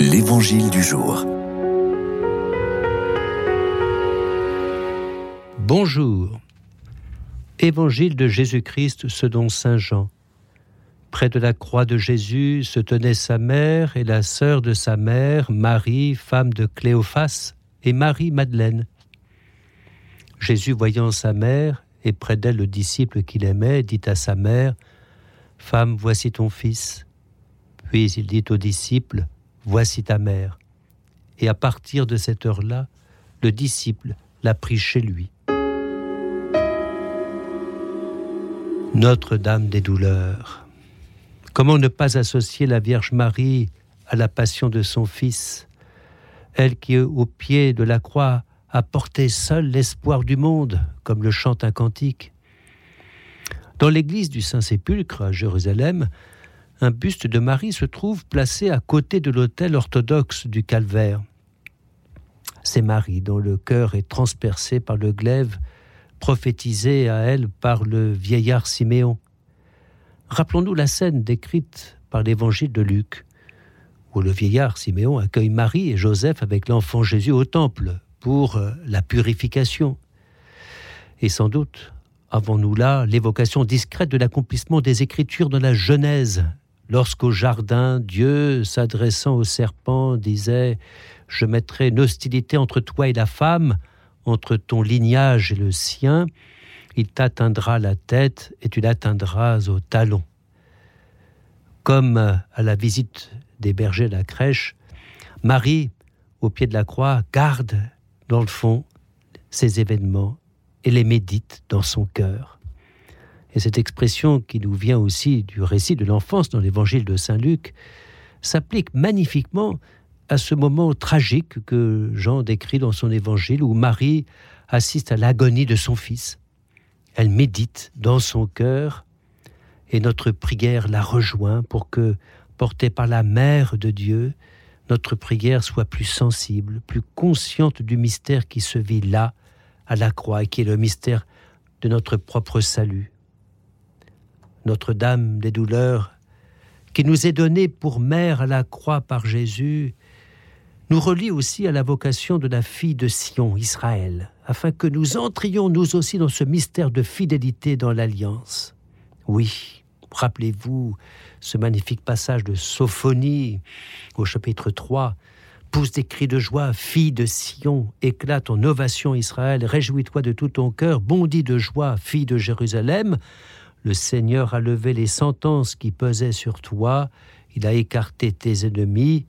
L'Évangile du jour. Bonjour. Évangile de Jésus-Christ selon Saint Jean. Près de la croix de Jésus se tenaient sa mère et la sœur de sa mère, Marie, femme de Cléophas, et Marie-Madeleine. Jésus, voyant sa mère et près d'elle le disciple qu'il aimait, dit à sa mère, Femme, voici ton fils. Puis il dit au disciple, Voici ta mère. Et à partir de cette heure-là, le disciple l'a pris chez lui. Notre-Dame des douleurs. Comment ne pas associer la Vierge Marie à la passion de son Fils, elle qui, au pied de la croix, a porté seule l'espoir du monde, comme le chante un cantique. Dans l'église du Saint-Sépulcre à Jérusalem, un buste de Marie se trouve placé à côté de l'autel orthodoxe du calvaire. C'est Marie dont le cœur est transpercé par le glaive prophétisé à elle par le vieillard Siméon. Rappelons-nous la scène décrite par l'évangile de Luc, où le vieillard Siméon accueille Marie et Joseph avec l'enfant Jésus au temple pour euh, la purification. Et sans doute avons-nous là l'évocation discrète de l'accomplissement des Écritures dans la Genèse, lorsqu'au jardin, Dieu, s'adressant au serpent, disait Je mettrai une hostilité entre toi et la femme, entre ton lignage et le sien, il t'atteindra la tête et tu l'atteindras au talon. Comme à la visite des bergers de la crèche, Marie, au pied de la croix, garde dans le fond ces événements et les médite dans son cœur. Et cette expression qui nous vient aussi du récit de l'enfance dans l'évangile de Saint Luc s'applique magnifiquement à ce moment tragique que Jean décrit dans son évangile où Marie assiste à l'agonie de son fils. Elle médite dans son cœur et notre prière la rejoint pour que, portée par la mère de Dieu, notre prière soit plus sensible, plus consciente du mystère qui se vit là, à la croix, et qui est le mystère de notre propre salut. Notre-Dame des douleurs, qui nous est donnée pour mère à la croix par Jésus, nous relie aussi à la vocation de la fille de Sion, Israël, afin que nous entrions nous aussi dans ce mystère de fidélité dans l'alliance. Oui, rappelez-vous ce magnifique passage de Sophonie au chapitre 3, pousse des cris de joie, fille de Sion, éclate en ovation Israël, réjouis-toi de tout ton cœur, bondis de joie, fille de Jérusalem, le Seigneur a levé les sentences qui pesaient sur toi, il a écarté tes ennemis,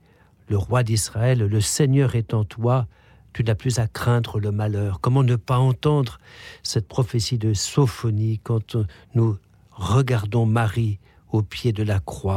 le roi d'Israël, le Seigneur est en toi, tu n'as plus à craindre le malheur. Comment ne pas entendre cette prophétie de Sophonie quand nous regardons Marie au pied de la croix?